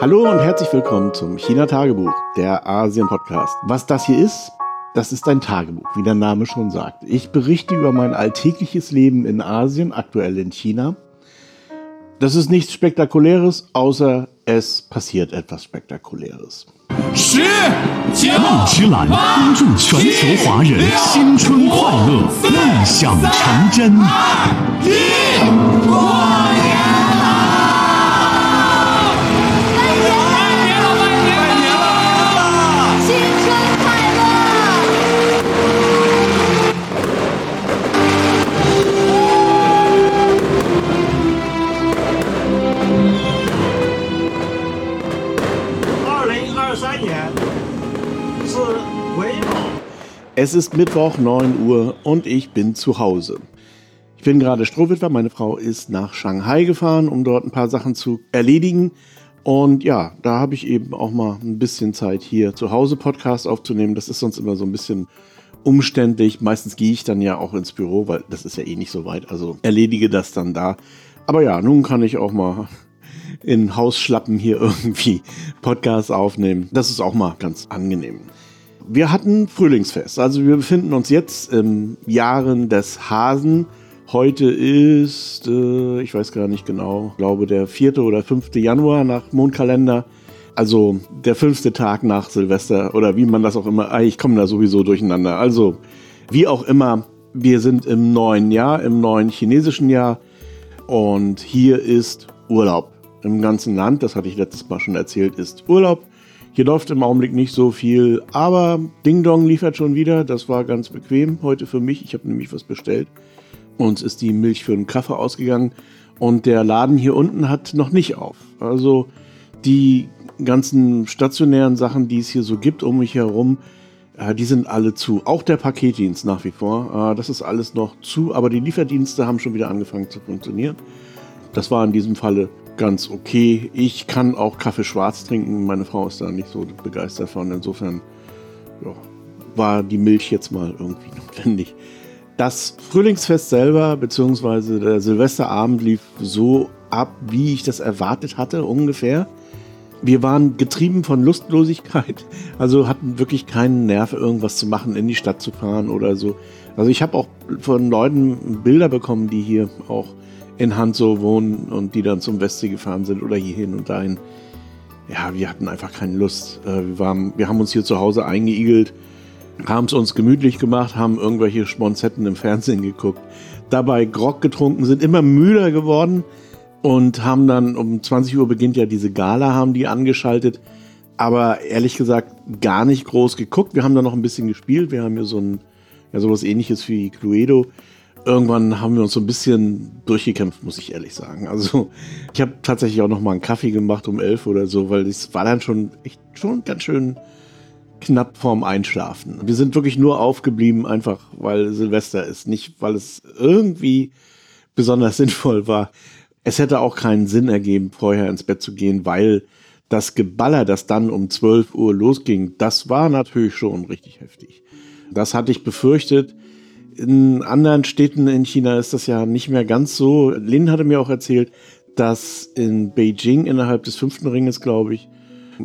Hallo und herzlich willkommen zum China-Tagebuch, der Asien-Podcast. Was das hier ist, das ist ein Tagebuch, wie der Name schon sagt. Ich berichte über mein alltägliches Leben in Asien, aktuell in China. Das ist nichts Spektakuläres, außer es passiert etwas Spektakuläres. 十九梦之蓝恭祝全球华人新春快乐，梦想成真。一， Es ist Mittwoch, 9 Uhr und ich bin zu Hause. Ich bin gerade Strohwitwer, meine Frau ist nach Shanghai gefahren, um dort ein paar Sachen zu erledigen. Und ja, da habe ich eben auch mal ein bisschen Zeit hier zu Hause Podcast aufzunehmen. Das ist sonst immer so ein bisschen umständlich. Meistens gehe ich dann ja auch ins Büro, weil das ist ja eh nicht so weit. Also erledige das dann da. Aber ja, nun kann ich auch mal in Hausschlappen hier irgendwie Podcasts aufnehmen. Das ist auch mal ganz angenehm. Wir hatten Frühlingsfest. Also wir befinden uns jetzt im Jahren des Hasen. Heute ist, äh, ich weiß gar nicht genau, glaube der 4. oder 5. Januar nach Mondkalender. Also der fünfte Tag nach Silvester oder wie man das auch immer, ah, ich komme da sowieso durcheinander. Also wie auch immer, wir sind im neuen Jahr, im neuen chinesischen Jahr und hier ist Urlaub. Im ganzen Land, das hatte ich letztes Mal schon erzählt, ist Urlaub. Hier läuft im Augenblick nicht so viel, aber Ding Dong liefert schon wieder. Das war ganz bequem heute für mich. Ich habe nämlich was bestellt. Uns ist die Milch für einen Kaffee ausgegangen und der Laden hier unten hat noch nicht auf. Also die ganzen stationären Sachen, die es hier so gibt um mich herum, äh, die sind alle zu. Auch der Paketdienst nach wie vor. Äh, das ist alles noch zu, aber die Lieferdienste haben schon wieder angefangen zu funktionieren. Das war in diesem Falle ganz okay. Ich kann auch Kaffee schwarz trinken. Meine Frau ist da nicht so begeistert von. Insofern ja, war die Milch jetzt mal irgendwie notwendig. Das Frühlingsfest selber, beziehungsweise der Silvesterabend lief so ab, wie ich das erwartet hatte, ungefähr. Wir waren getrieben von Lustlosigkeit, also hatten wirklich keinen Nerv, irgendwas zu machen, in die Stadt zu fahren oder so. Also ich habe auch von Leuten Bilder bekommen, die hier auch in Hanzhou wohnen und die dann zum Westsee gefahren sind oder hierhin und dahin. Ja, wir hatten einfach keine Lust. Äh, Wir, waren, wir haben uns hier zu Hause eingeigelt, haben es uns gemütlich gemacht, haben irgendwelche Sponsetten im Fernsehen geguckt, dabei Grog getrunken, sind immer müder geworden und haben dann um 20 Uhr beginnt ja diese Gala, haben die angeschaltet. Aber ehrlich gesagt gar nicht groß geguckt. Wir haben da noch ein bisschen gespielt. Wir haben hier so ein, ja, sowas ähnliches wie Cluedo. Irgendwann haben wir uns so ein bisschen durchgekämpft, muss ich ehrlich sagen. Also ich habe tatsächlich auch noch mal einen Kaffee gemacht um elf oder so, weil es war dann schon echt schon ganz schön knapp vorm Einschlafen. Wir sind wirklich nur aufgeblieben, einfach weil Silvester ist, nicht weil es irgendwie besonders sinnvoll war. Es hätte auch keinen Sinn ergeben, vorher ins Bett zu gehen, weil das Geballer, das dann um 12 Uhr losging, das war natürlich schon richtig heftig. Das hatte ich befürchtet. In anderen Städten in China ist das ja nicht mehr ganz so. Lin hatte mir auch erzählt, dass in Beijing innerhalb des fünften Ringes, glaube ich,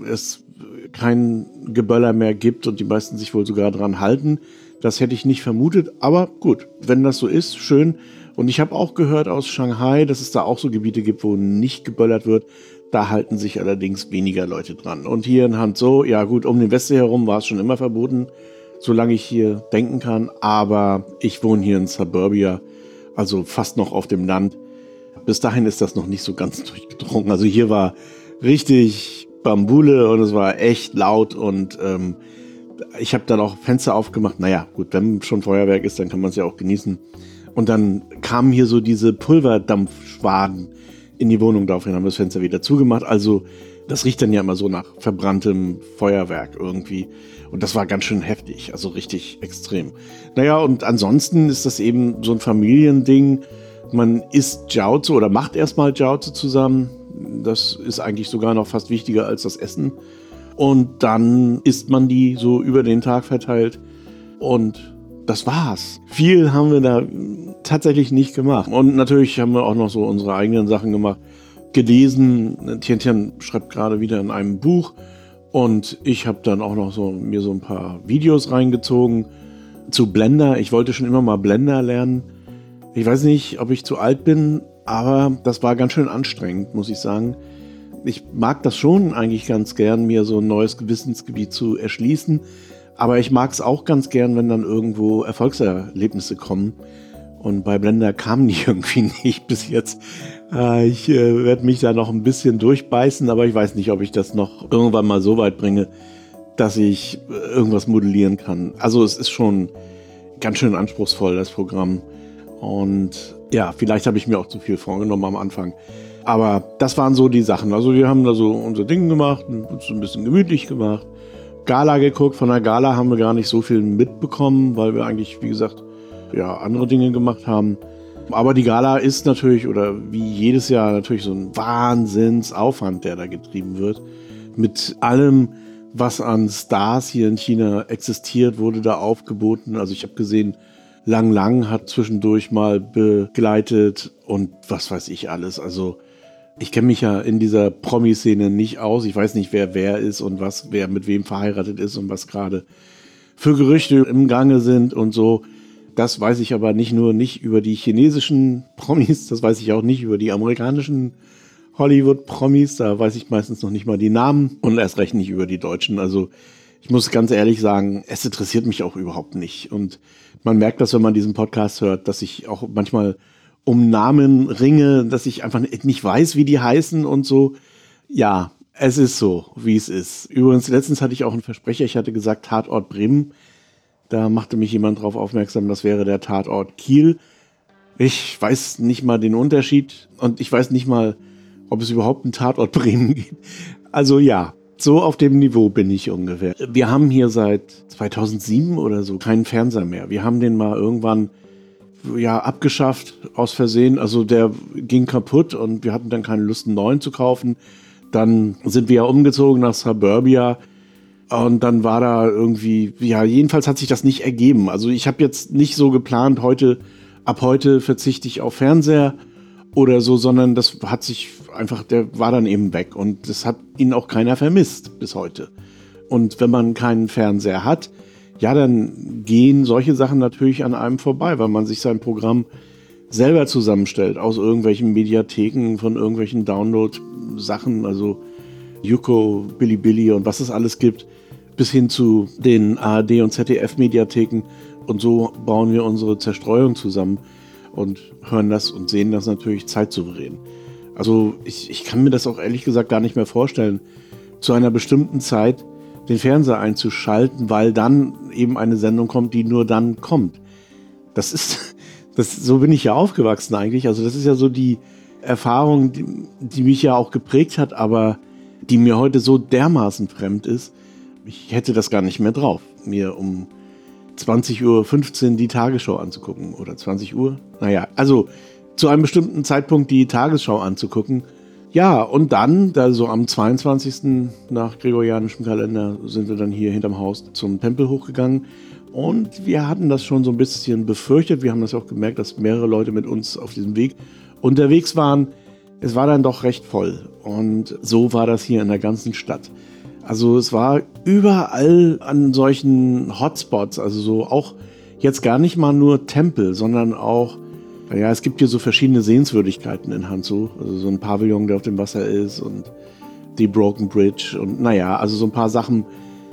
es kein Geböller mehr gibt und die meisten sich wohl sogar dran halten. Das hätte ich nicht vermutet, aber gut, wenn das so ist, schön. Und ich habe auch gehört aus Shanghai, dass es da auch so Gebiete gibt, wo nicht geböllert wird. Da halten sich allerdings weniger Leute dran. Und hier in Hanzhou, ja gut, um den Westsee herum war es schon immer verboten, solange ich hier denken kann. Aber ich wohne hier in Suburbia, also fast noch auf dem Land. Bis dahin ist das noch nicht so ganz durchgedrungen. Also hier war richtig Bambule und es war echt laut und ähm, ich habe dann auch Fenster aufgemacht. Naja, gut, wenn schon Feuerwerk ist, dann kann man es ja auch genießen. Und dann kamen hier so diese Pulverdampfschwaden in die Wohnung. Daraufhin haben wir das Fenster wieder zugemacht. Also das riecht dann ja immer so nach verbranntem Feuerwerk irgendwie. Und das war ganz schön heftig, also richtig extrem. Naja, und ansonsten ist das eben so ein Familiending. Man isst Jiaozi oder macht erstmal Jiaozi zusammen. Das ist eigentlich sogar noch fast wichtiger als das Essen. Und dann isst man die so über den Tag verteilt. Und das war's. Viel haben wir da tatsächlich nicht gemacht. Und natürlich haben wir auch noch so unsere eigenen Sachen gemacht. Gelesen. Tientian schreibt gerade wieder in einem Buch und ich habe dann auch noch so mir so ein paar Videos reingezogen zu Blender. Ich wollte schon immer mal Blender lernen. Ich weiß nicht, ob ich zu alt bin, aber das war ganz schön anstrengend, muss ich sagen. Ich mag das schon eigentlich ganz gern, mir so ein neues Gewissensgebiet zu erschließen. Aber ich mag es auch ganz gern, wenn dann irgendwo Erfolgserlebnisse kommen. Und bei Blender kamen die irgendwie nicht bis jetzt. Äh, ich äh, werde mich da noch ein bisschen durchbeißen, aber ich weiß nicht, ob ich das noch irgendwann mal so weit bringe, dass ich äh, irgendwas modellieren kann. Also es ist schon ganz schön anspruchsvoll, das Programm. Und ja, vielleicht habe ich mir auch zu viel vorgenommen am Anfang. Aber das waren so die Sachen. Also wir haben da so unser Ding gemacht, uns ein bisschen gemütlich gemacht. Gala geguckt. Von der Gala haben wir gar nicht so viel mitbekommen, weil wir eigentlich, wie gesagt, ja, andere Dinge gemacht haben. Aber die Gala ist natürlich, oder wie jedes Jahr, natürlich so ein Wahnsinnsaufwand, der da getrieben wird. Mit allem, was an Stars hier in China existiert, wurde da aufgeboten. Also ich habe gesehen, Lang Lang hat zwischendurch mal begleitet und was weiß ich alles. Also ich kenne mich ja in dieser Promi-Szene nicht aus. Ich weiß nicht, wer wer ist und was, wer mit wem verheiratet ist und was gerade für Gerüchte im Gange sind und so. Das weiß ich aber nicht nur nicht über die chinesischen Promis, das weiß ich auch nicht über die amerikanischen Hollywood-Promis. Da weiß ich meistens noch nicht mal die Namen und erst recht nicht über die Deutschen. Also ich muss ganz ehrlich sagen, es interessiert mich auch überhaupt nicht. Und man merkt das, wenn man diesen Podcast hört, dass ich auch manchmal um Namen ringe, dass ich einfach nicht weiß, wie die heißen und so. Ja, es ist so, wie es ist. Übrigens, letztens hatte ich auch einen Versprecher, ich hatte gesagt Tatort Bremen. Da machte mich jemand darauf aufmerksam, das wäre der Tatort Kiel. Ich weiß nicht mal den Unterschied und ich weiß nicht mal, ob es überhaupt einen Tatort Bremen gibt. Also ja, so auf dem Niveau bin ich ungefähr. Wir haben hier seit 2007 oder so keinen Fernseher mehr. Wir haben den mal irgendwann ja, abgeschafft aus Versehen. Also der ging kaputt und wir hatten dann keine Lust, einen neuen zu kaufen. Dann sind wir ja umgezogen nach Suburbia und dann war da irgendwie, ja, jedenfalls hat sich das nicht ergeben. Also ich habe jetzt nicht so geplant, heute, ab heute verzichte ich auf Fernseher oder so, sondern das hat sich einfach, der war dann eben weg und das hat ihn auch keiner vermisst bis heute. Und wenn man keinen Fernseher hat, ja, dann gehen solche Sachen natürlich an einem vorbei, weil man sich sein Programm selber zusammenstellt aus irgendwelchen Mediatheken, von irgendwelchen Download-Sachen, also Yuko, Bilibili und was es alles gibt, bis hin zu den ARD und ZDF-Mediatheken. Und so bauen wir unsere Zerstreuung zusammen und hören das und sehen das natürlich zeitsouverän. Also ich, ich kann mir das auch ehrlich gesagt gar nicht mehr vorstellen, zu einer bestimmten Zeit den Fernseher einzuschalten, weil dann eben eine Sendung kommt, die nur dann kommt. Das ist, das, so bin ich ja aufgewachsen eigentlich. Also das ist ja so die Erfahrung, die, die mich ja auch geprägt hat, aber die mir heute so dermaßen fremd ist. Ich hätte das gar nicht mehr drauf, mir um 20.15 Uhr die Tagesschau anzugucken oder 20 Uhr. Naja, also zu einem bestimmten Zeitpunkt die Tagesschau anzugucken ja, und dann, da so am 22. nach gregorianischem Kalender, sind wir dann hier hinterm Haus zum Tempel hochgegangen. Und wir hatten das schon so ein bisschen befürchtet. Wir haben das auch gemerkt, dass mehrere Leute mit uns auf diesem Weg unterwegs waren. Es war dann doch recht voll. Und so war das hier in der ganzen Stadt. Also es war überall an solchen Hotspots, also so auch jetzt gar nicht mal nur Tempel, sondern auch ja, es gibt hier so verschiedene Sehenswürdigkeiten in Hanzhou. Also so ein Pavillon, der auf dem Wasser ist und die Broken Bridge und naja, also so ein paar Sachen,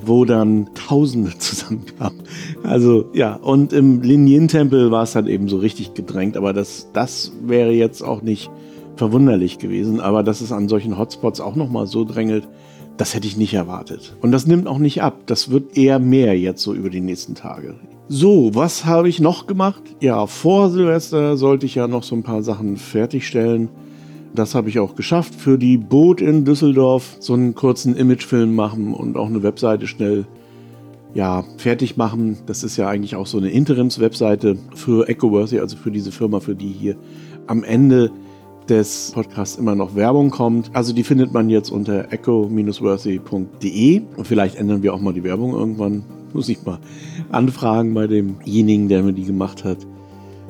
wo dann Tausende zusammenkamen. Also ja, und im Linien-Tempel war es dann eben so richtig gedrängt, aber das, das wäre jetzt auch nicht verwunderlich gewesen. Aber dass es an solchen Hotspots auch nochmal so drängelt, das hätte ich nicht erwartet. Und das nimmt auch nicht ab. Das wird eher mehr jetzt so über die nächsten Tage. So, was habe ich noch gemacht? Ja, vor Silvester sollte ich ja noch so ein paar Sachen fertigstellen. Das habe ich auch geschafft. Für die Boot in Düsseldorf so einen kurzen Imagefilm machen und auch eine Webseite schnell ja, fertig machen. Das ist ja eigentlich auch so eine Interims-Webseite für EcoWorthy, also für diese Firma, für die hier am Ende des Podcasts immer noch Werbung kommt. Also die findet man jetzt unter echo-worthy.de und vielleicht ändern wir auch mal die Werbung irgendwann muss ich mal anfragen bei demjenigen, der mir die gemacht hat.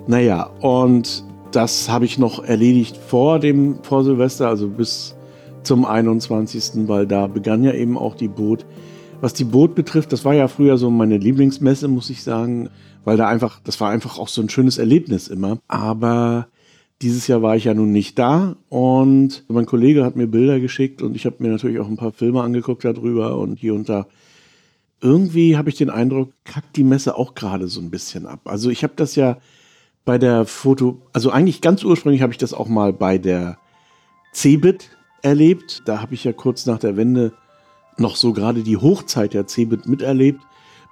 Naja, und das habe ich noch erledigt vor dem vor Silvester, also bis zum 21., weil da begann ja eben auch die Boot. Was die Boot betrifft, das war ja früher so meine Lieblingsmesse, muss ich sagen, weil da einfach, das war einfach auch so ein schönes Erlebnis immer. Aber dieses Jahr war ich ja nun nicht da und mein Kollege hat mir Bilder geschickt und ich habe mir natürlich auch ein paar Filme angeguckt darüber und hier und da. Irgendwie habe ich den Eindruck, kackt die Messe auch gerade so ein bisschen ab. Also ich habe das ja bei der Foto, also eigentlich ganz ursprünglich habe ich das auch mal bei der Cebit erlebt. Da habe ich ja kurz nach der Wende noch so gerade die Hochzeit der Cebit miterlebt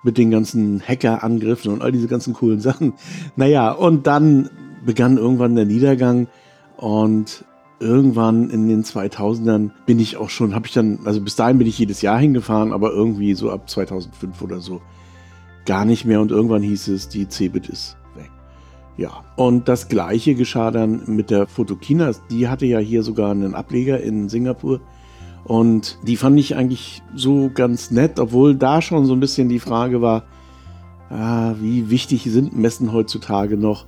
mit den ganzen Hackerangriffen und all diese ganzen coolen Sachen. Naja, und dann begann irgendwann der Niedergang und irgendwann in den 2000ern bin ich auch schon, habe ich dann, also bis dahin bin ich jedes Jahr hingefahren, aber irgendwie so ab 2005 oder so gar nicht mehr und irgendwann hieß es, die Cebit ist weg. Ja, und das gleiche geschah dann mit der Fotokina. Die hatte ja hier sogar einen Ableger in Singapur und die fand ich eigentlich so ganz nett, obwohl da schon so ein bisschen die Frage war, ah, wie wichtig sind Messen heutzutage noch?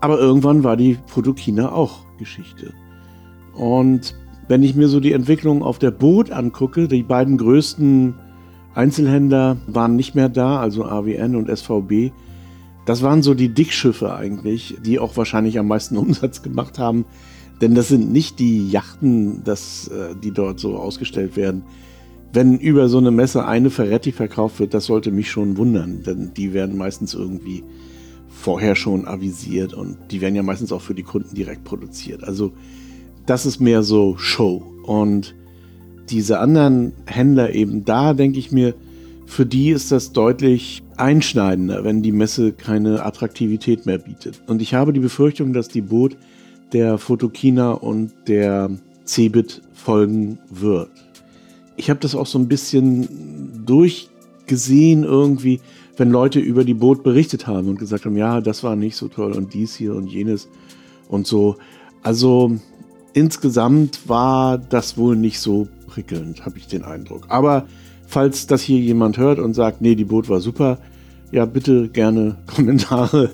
Aber irgendwann war die Fotokina auch Geschichte. Und wenn ich mir so die Entwicklung auf der Boot angucke, die beiden größten Einzelhändler waren nicht mehr da, also AWN und SVB. Das waren so die Dickschiffe eigentlich, die auch wahrscheinlich am meisten Umsatz gemacht haben. Denn das sind nicht die Yachten, das, äh, die dort so ausgestellt werden. Wenn über so eine Messe eine Ferretti verkauft wird, das sollte mich schon wundern, denn die werden meistens irgendwie vorher schon avisiert und die werden ja meistens auch für die Kunden direkt produziert. Also das ist mehr so Show. Und diese anderen Händler eben da, denke ich mir, für die ist das deutlich einschneidender, wenn die Messe keine Attraktivität mehr bietet. Und ich habe die Befürchtung, dass die Boot der Fotokina und der Cebit folgen wird. Ich habe das auch so ein bisschen durchgesehen irgendwie, wenn Leute über die Boot berichtet haben und gesagt haben, ja, das war nicht so toll und dies hier und jenes und so. Also insgesamt war das wohl nicht so prickelnd, habe ich den Eindruck. Aber falls das hier jemand hört und sagt, nee, die Boot war super, ja, bitte gerne Kommentare.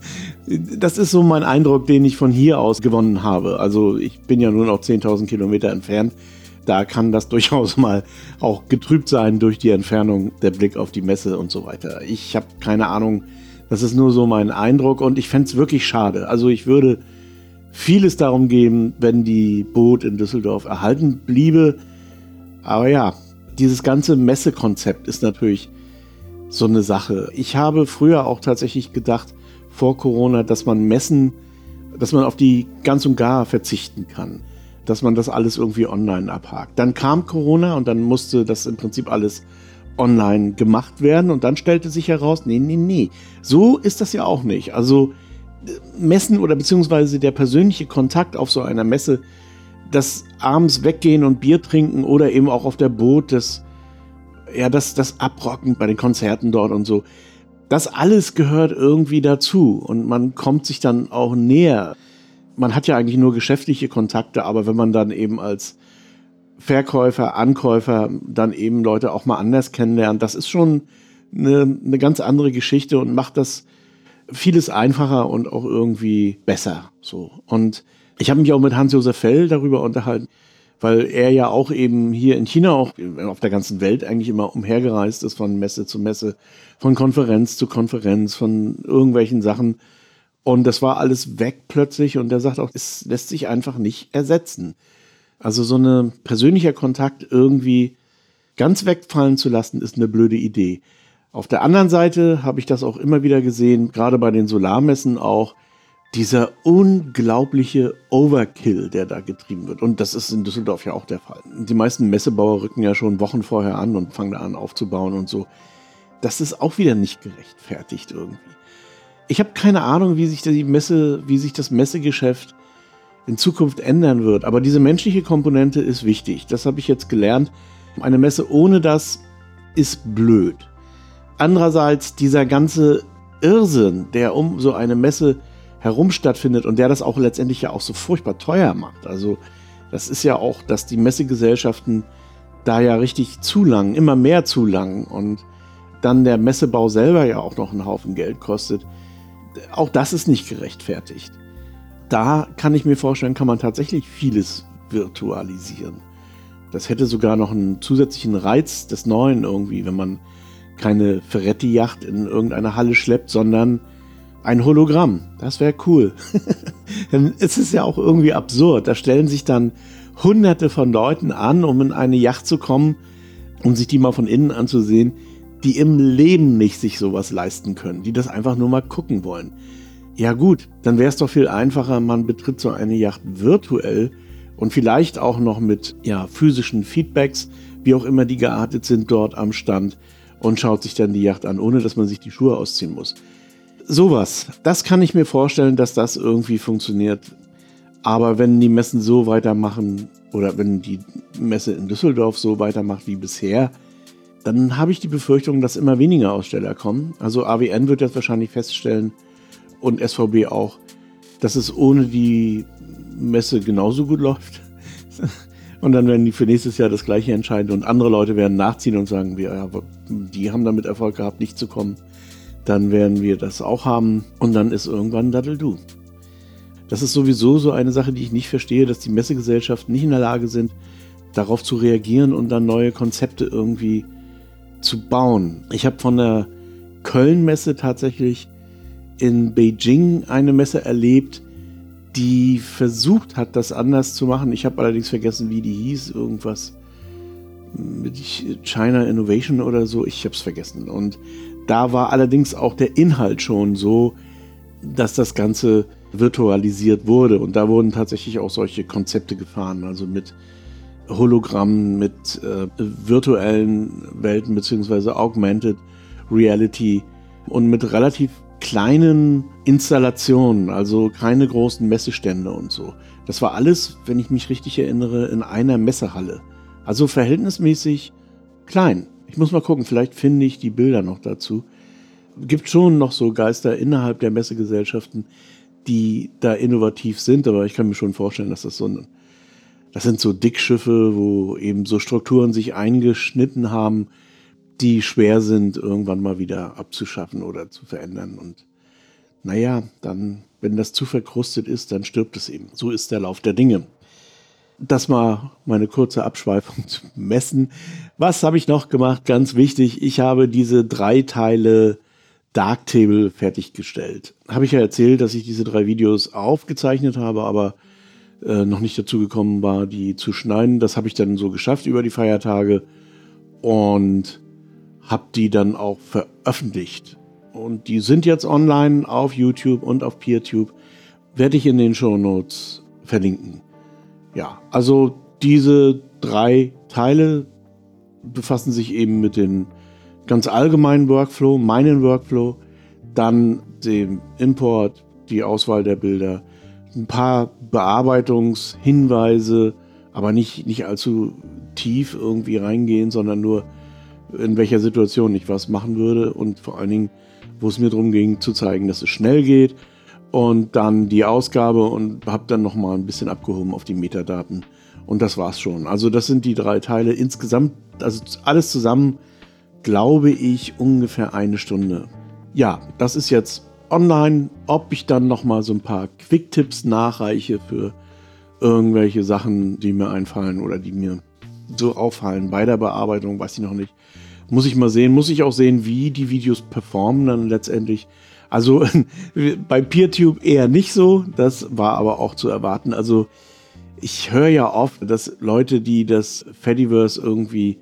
Das ist so mein Eindruck, den ich von hier aus gewonnen habe. Also ich bin ja nur noch 10.000 Kilometer entfernt. Da kann das durchaus mal auch getrübt sein durch die Entfernung, der Blick auf die Messe und so weiter. Ich habe keine Ahnung. Das ist nur so mein Eindruck und ich fände es wirklich schade. Also ich würde vieles darum geben, wenn die Boot in Düsseldorf erhalten bliebe. Aber ja, dieses ganze Messekonzept ist natürlich so eine Sache. Ich habe früher auch tatsächlich gedacht, vor Corona, dass man Messen, dass man auf die ganz und gar verzichten kann. Dass man das alles irgendwie online abhakt. Dann kam Corona und dann musste das im Prinzip alles online gemacht werden und dann stellte sich heraus, nee, nee, nee, so ist das ja auch nicht. Also Messen oder beziehungsweise der persönliche Kontakt auf so einer Messe, das abends weggehen und Bier trinken oder eben auch auf der Boot, das ja, das, das Abrocken bei den Konzerten dort und so. Das alles gehört irgendwie dazu und man kommt sich dann auch näher. Man hat ja eigentlich nur geschäftliche Kontakte, aber wenn man dann eben als Verkäufer, Ankäufer dann eben Leute auch mal anders kennenlernt, das ist schon eine, eine ganz andere Geschichte und macht das vieles einfacher und auch irgendwie besser. So. Und ich habe mich auch mit Hans-Josef Fell darüber unterhalten weil er ja auch eben hier in China, auch auf der ganzen Welt eigentlich immer umhergereist ist von Messe zu Messe, von Konferenz zu Konferenz, von irgendwelchen Sachen. Und das war alles weg plötzlich und er sagt auch, es lässt sich einfach nicht ersetzen. Also so ein persönlicher Kontakt irgendwie ganz wegfallen zu lassen, ist eine blöde Idee. Auf der anderen Seite habe ich das auch immer wieder gesehen, gerade bei den Solarmessen auch, dieser unglaubliche Overkill, der da getrieben wird. Und das ist in Düsseldorf ja auch der Fall. Die meisten Messebauer rücken ja schon Wochen vorher an und fangen da an aufzubauen und so. Das ist auch wieder nicht gerechtfertigt irgendwie. Ich habe keine Ahnung, wie sich die Messe, wie sich das Messegeschäft in Zukunft ändern wird. Aber diese menschliche Komponente ist wichtig. Das habe ich jetzt gelernt. Eine Messe ohne das ist blöd. Andererseits dieser ganze Irrsinn, der um so eine Messe herum stattfindet und der das auch letztendlich ja auch so furchtbar teuer macht. Also das ist ja auch, dass die Messegesellschaften da ja richtig zulangen, immer mehr zulangen und dann der Messebau selber ja auch noch einen Haufen Geld kostet. Auch das ist nicht gerechtfertigt. da kann ich mir vorstellen, kann man tatsächlich vieles virtualisieren. Das hätte sogar noch einen zusätzlichen Reiz des Neuen irgendwie, wenn man keine Ferretti-Yacht in irgendeine Halle schleppt, sondern ein Hologramm. Das wäre cool. Es ist ja auch irgendwie absurd. Da stellen sich dann hunderte von Leuten an, um in eine Yacht zu kommen und sich die mal von innen anzusehen, die im Leben nicht sich sowas leisten können, die das einfach nur mal gucken wollen. Ja gut, dann wäre es doch viel einfacher, man betritt so eine Yacht virtuell und vielleicht auch noch mit ja, physischen Feedbacks, wie auch immer die geartet sind dort am Stand und schaut sich dann die Yacht an, ohne dass man sich die Schuhe ausziehen muss. Sowas, das kann ich mir vorstellen, dass das irgendwie funktioniert. Aber wenn die Messen so weitermachen oder wenn die Messe in Düsseldorf so weitermacht wie bisher, dann habe ich die Befürchtung, dass immer weniger Aussteller kommen. Also AWN wird jetzt wahrscheinlich feststellen und SVB auch, dass es ohne die Messe genauso gut läuft. Und dann werden die für nächstes Jahr das gleiche entscheiden und andere Leute werden nachziehen und sagen, wir, ja, die haben damit Erfolg gehabt, nicht zu kommen. Dann werden wir das auch haben und dann ist irgendwann Daddle Du. Das ist sowieso so eine Sache, die ich nicht verstehe, dass die Messegesellschaften nicht in der Lage sind, darauf zu reagieren und dann neue Konzepte irgendwie zu bauen. Ich habe von der Köln-Messe tatsächlich in Beijing eine Messe erlebt, die versucht hat, das anders zu machen. Ich habe allerdings vergessen, wie die hieß. Irgendwas mit China Innovation oder so. Ich habe es vergessen. Und da war allerdings auch der Inhalt schon so, dass das Ganze virtualisiert wurde. Und da wurden tatsächlich auch solche Konzepte gefahren. Also mit Hologrammen, mit äh, virtuellen Welten beziehungsweise Augmented Reality und mit relativ kleinen Installationen, also keine großen Messestände und so. Das war alles, wenn ich mich richtig erinnere, in einer Messehalle. Also verhältnismäßig klein. Ich muss mal gucken, vielleicht finde ich die Bilder noch dazu. Gibt schon noch so Geister innerhalb der Messegesellschaften, die da innovativ sind, aber ich kann mir schon vorstellen, dass das so ein, das sind so Dickschiffe, wo eben so Strukturen sich eingeschnitten haben, die schwer sind, irgendwann mal wieder abzuschaffen oder zu verändern. Und naja, dann, wenn das zu verkrustet ist, dann stirbt es eben. So ist der Lauf der Dinge. Das war meine kurze Abschweifung zu messen. Was habe ich noch gemacht? Ganz wichtig, ich habe diese drei Teile Darktable fertiggestellt. Habe ich ja erzählt, dass ich diese drei Videos aufgezeichnet habe, aber äh, noch nicht dazu gekommen war, die zu schneiden. Das habe ich dann so geschafft über die Feiertage. Und habe die dann auch veröffentlicht. Und die sind jetzt online auf YouTube und auf PeerTube. Werde ich in den Show Notes verlinken. Ja, also diese drei Teile befassen sich eben mit dem ganz allgemeinen Workflow, meinen Workflow, dann dem Import, die Auswahl der Bilder, ein paar Bearbeitungshinweise, aber nicht, nicht allzu tief irgendwie reingehen, sondern nur in welcher Situation ich was machen würde und vor allen Dingen, wo es mir darum ging, zu zeigen, dass es schnell geht und dann die Ausgabe und habe dann nochmal ein bisschen abgehoben auf die Metadaten und das war's schon. Also das sind die drei Teile insgesamt, also alles zusammen, glaube ich, ungefähr eine Stunde. Ja, das ist jetzt online. Ob ich dann nochmal so ein paar Quick-Tipps nachreiche für irgendwelche Sachen, die mir einfallen oder die mir so auffallen bei der Bearbeitung, weiß ich noch nicht. Muss ich mal sehen, muss ich auch sehen, wie die Videos performen dann letztendlich. Also bei PeerTube eher nicht so, das war aber auch zu erwarten. Also ich höre ja oft, dass Leute, die das Fediverse irgendwie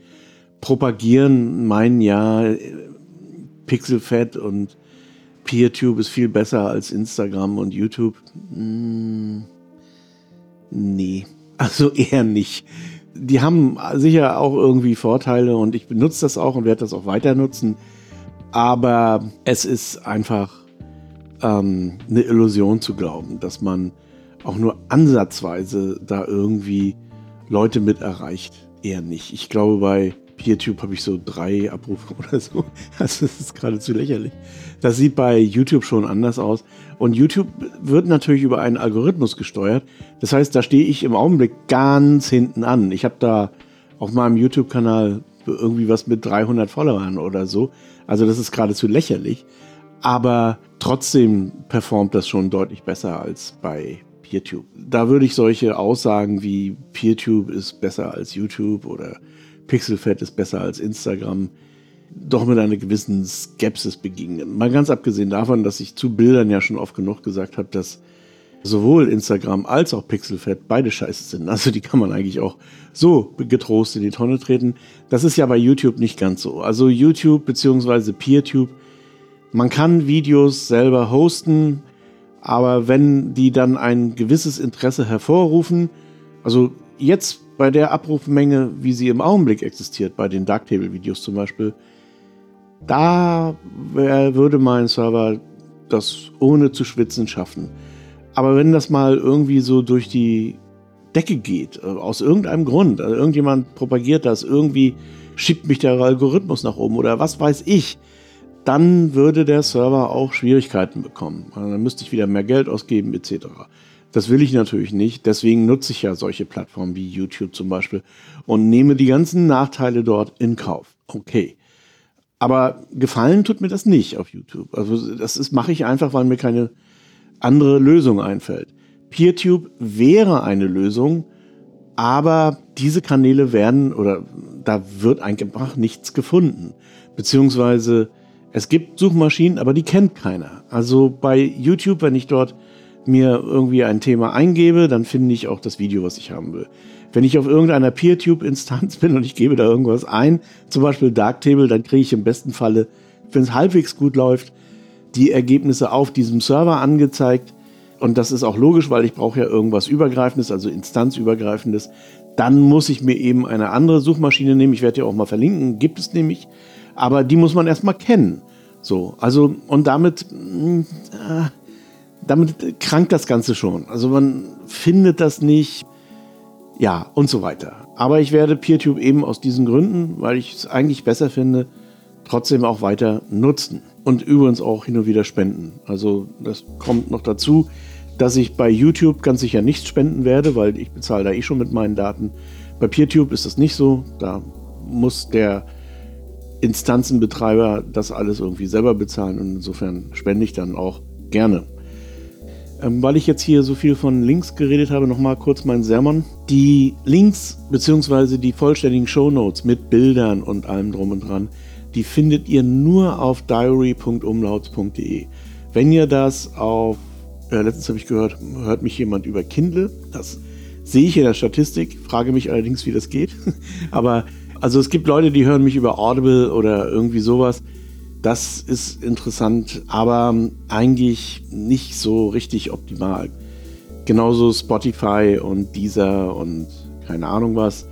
propagieren, meinen ja, Pixelfett und PeerTube ist viel besser als Instagram und YouTube. Hm, nee, also eher nicht die haben sicher auch irgendwie Vorteile und ich benutze das auch und werde das auch weiter nutzen. Aber es ist einfach ähm, eine Illusion zu glauben, dass man auch nur ansatzweise da irgendwie Leute mit erreicht. Eher nicht. Ich glaube, bei PeerTube habe ich so drei Abrufe oder so. Also das ist geradezu lächerlich. Das sieht bei YouTube schon anders aus. Und YouTube wird natürlich über einen Algorithmus gesteuert. Das heißt, da stehe ich im Augenblick ganz hinten an. Ich habe da auf meinem YouTube-Kanal irgendwie was mit 300 Followern oder so. Also das ist geradezu lächerlich. Aber trotzdem performt das schon deutlich besser als bei PeerTube. Da würde ich solche Aussagen wie PeerTube ist besser als YouTube oder Pixelfed ist besser als Instagram doch mit einer gewissen Skepsis begegnen. Mal ganz abgesehen davon, dass ich zu Bildern ja schon oft genug gesagt habe, dass sowohl Instagram als auch Pixelfed beide scheiße sind. Also die kann man eigentlich auch so getrost in die Tonne treten. Das ist ja bei YouTube nicht ganz so. Also YouTube bzw. PeerTube, man kann Videos selber hosten, aber wenn die dann ein gewisses Interesse hervorrufen, also jetzt bei der Abrufmenge, wie sie im Augenblick existiert, bei den Darktable-Videos zum Beispiel, da würde mein Server das ohne zu schwitzen schaffen. Aber wenn das mal irgendwie so durch die Decke geht, äh, aus irgendeinem Grund, also irgendjemand propagiert das, irgendwie schiebt mich der Algorithmus nach oben oder was weiß ich, dann würde der Server auch Schwierigkeiten bekommen. Also dann müsste ich wieder mehr Geld ausgeben etc. Das will ich natürlich nicht. Deswegen nutze ich ja solche Plattformen wie YouTube zum Beispiel und nehme die ganzen Nachteile dort in Kauf. Okay. Aber gefallen tut mir das nicht auf YouTube. Also das mache ich einfach, weil mir keine andere Lösung einfällt. PeerTube wäre eine Lösung, aber diese Kanäle werden oder da wird einfach nichts gefunden. Beziehungsweise es gibt Suchmaschinen, aber die kennt keiner. Also bei YouTube, wenn ich dort mir irgendwie ein Thema eingebe, dann finde ich auch das Video, was ich haben will. Wenn ich auf irgendeiner PeerTube-Instanz bin und ich gebe da irgendwas ein, zum Beispiel Darktable, dann kriege ich im besten Falle, wenn es halbwegs gut läuft, die Ergebnisse auf diesem Server angezeigt. Und das ist auch logisch, weil ich brauche ja irgendwas Übergreifendes, also Instanzübergreifendes. Dann muss ich mir eben eine andere Suchmaschine nehmen. Ich werde ja auch mal verlinken, gibt es nämlich. Aber die muss man erstmal kennen. So, also, und damit, äh, damit krankt das Ganze schon. Also man findet das nicht, ja, und so weiter. Aber ich werde PeerTube eben aus diesen Gründen, weil ich es eigentlich besser finde, trotzdem auch weiter nutzen. Und übrigens auch hin und wieder spenden. Also das kommt noch dazu, dass ich bei YouTube ganz sicher nichts spenden werde, weil ich bezahle da eh schon mit meinen Daten. Bei PeerTube ist das nicht so. Da muss der Instanzenbetreiber das alles irgendwie selber bezahlen. Und insofern spende ich dann auch gerne. Ähm, weil ich jetzt hier so viel von Links geredet habe, nochmal kurz mein Sermon. Die Links bzw. die vollständigen Shownotes mit Bildern und allem drum und dran, die findet ihr nur auf diary.umlauts.de. Wenn ihr das auf, äh, letztens habe ich gehört, hört mich jemand über Kindle, das sehe ich in der Statistik, frage mich allerdings, wie das geht. Aber also es gibt Leute, die hören mich über Audible oder irgendwie sowas. Das ist interessant, aber eigentlich nicht so richtig optimal. Genauso Spotify und Deezer und keine Ahnung was.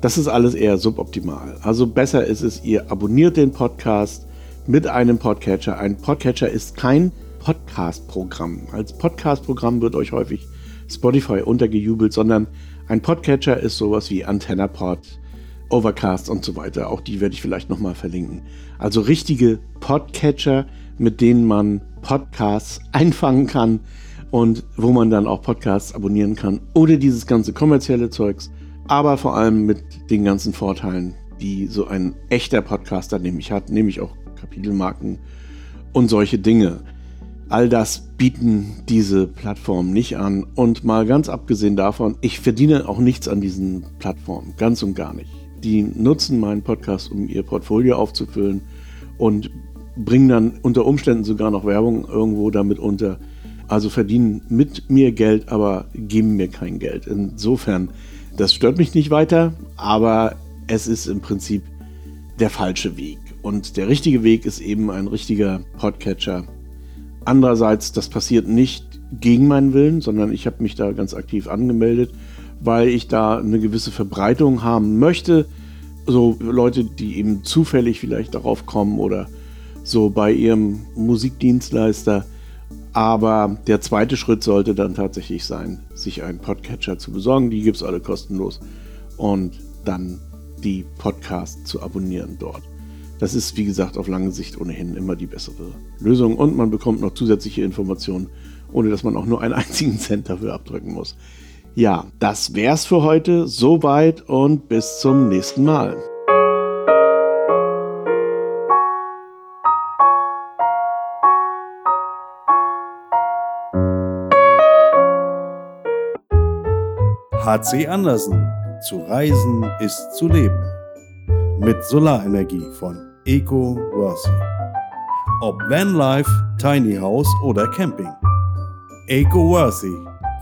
Das ist alles eher suboptimal. Also besser ist es, ihr abonniert den Podcast mit einem Podcatcher. Ein Podcatcher ist kein Podcast-Programm. Als Podcast-Programm wird euch häufig Spotify untergejubelt, sondern ein Podcatcher ist sowas wie AntennaPod, Overcast und so weiter. Auch die werde ich vielleicht nochmal verlinken. Also richtige Podcatcher, mit denen man Podcasts einfangen kann und wo man dann auch Podcasts abonnieren kann, ohne dieses ganze kommerzielle Zeugs, aber vor allem mit den ganzen Vorteilen, die so ein echter Podcaster nämlich hat, nämlich auch Kapitelmarken und solche Dinge. All das bieten diese Plattformen nicht an. Und mal ganz abgesehen davon, ich verdiene auch nichts an diesen Plattformen, ganz und gar nicht die nutzen meinen Podcast, um ihr Portfolio aufzufüllen und bringen dann unter Umständen sogar noch Werbung irgendwo damit unter. Also verdienen mit mir Geld, aber geben mir kein Geld. Insofern, das stört mich nicht weiter, aber es ist im Prinzip der falsche Weg. Und der richtige Weg ist eben ein richtiger Podcatcher. Andererseits, das passiert nicht gegen meinen Willen, sondern ich habe mich da ganz aktiv angemeldet weil ich da eine gewisse Verbreitung haben möchte. So Leute, die eben zufällig vielleicht darauf kommen oder so bei ihrem Musikdienstleister. Aber der zweite Schritt sollte dann tatsächlich sein, sich einen Podcatcher zu besorgen. Die gibt es alle kostenlos. Und dann die Podcasts zu abonnieren dort. Das ist, wie gesagt, auf lange Sicht ohnehin immer die bessere Lösung. Und man bekommt noch zusätzliche Informationen, ohne dass man auch nur einen einzigen Cent dafür abdrücken muss. Ja, das wär's für heute. Soweit und bis zum nächsten Mal. HC Andersen. Zu reisen ist zu leben. Mit Solarenergie von Eco Worthy. Ob Vanlife, Tiny House oder Camping. Eco Worthy,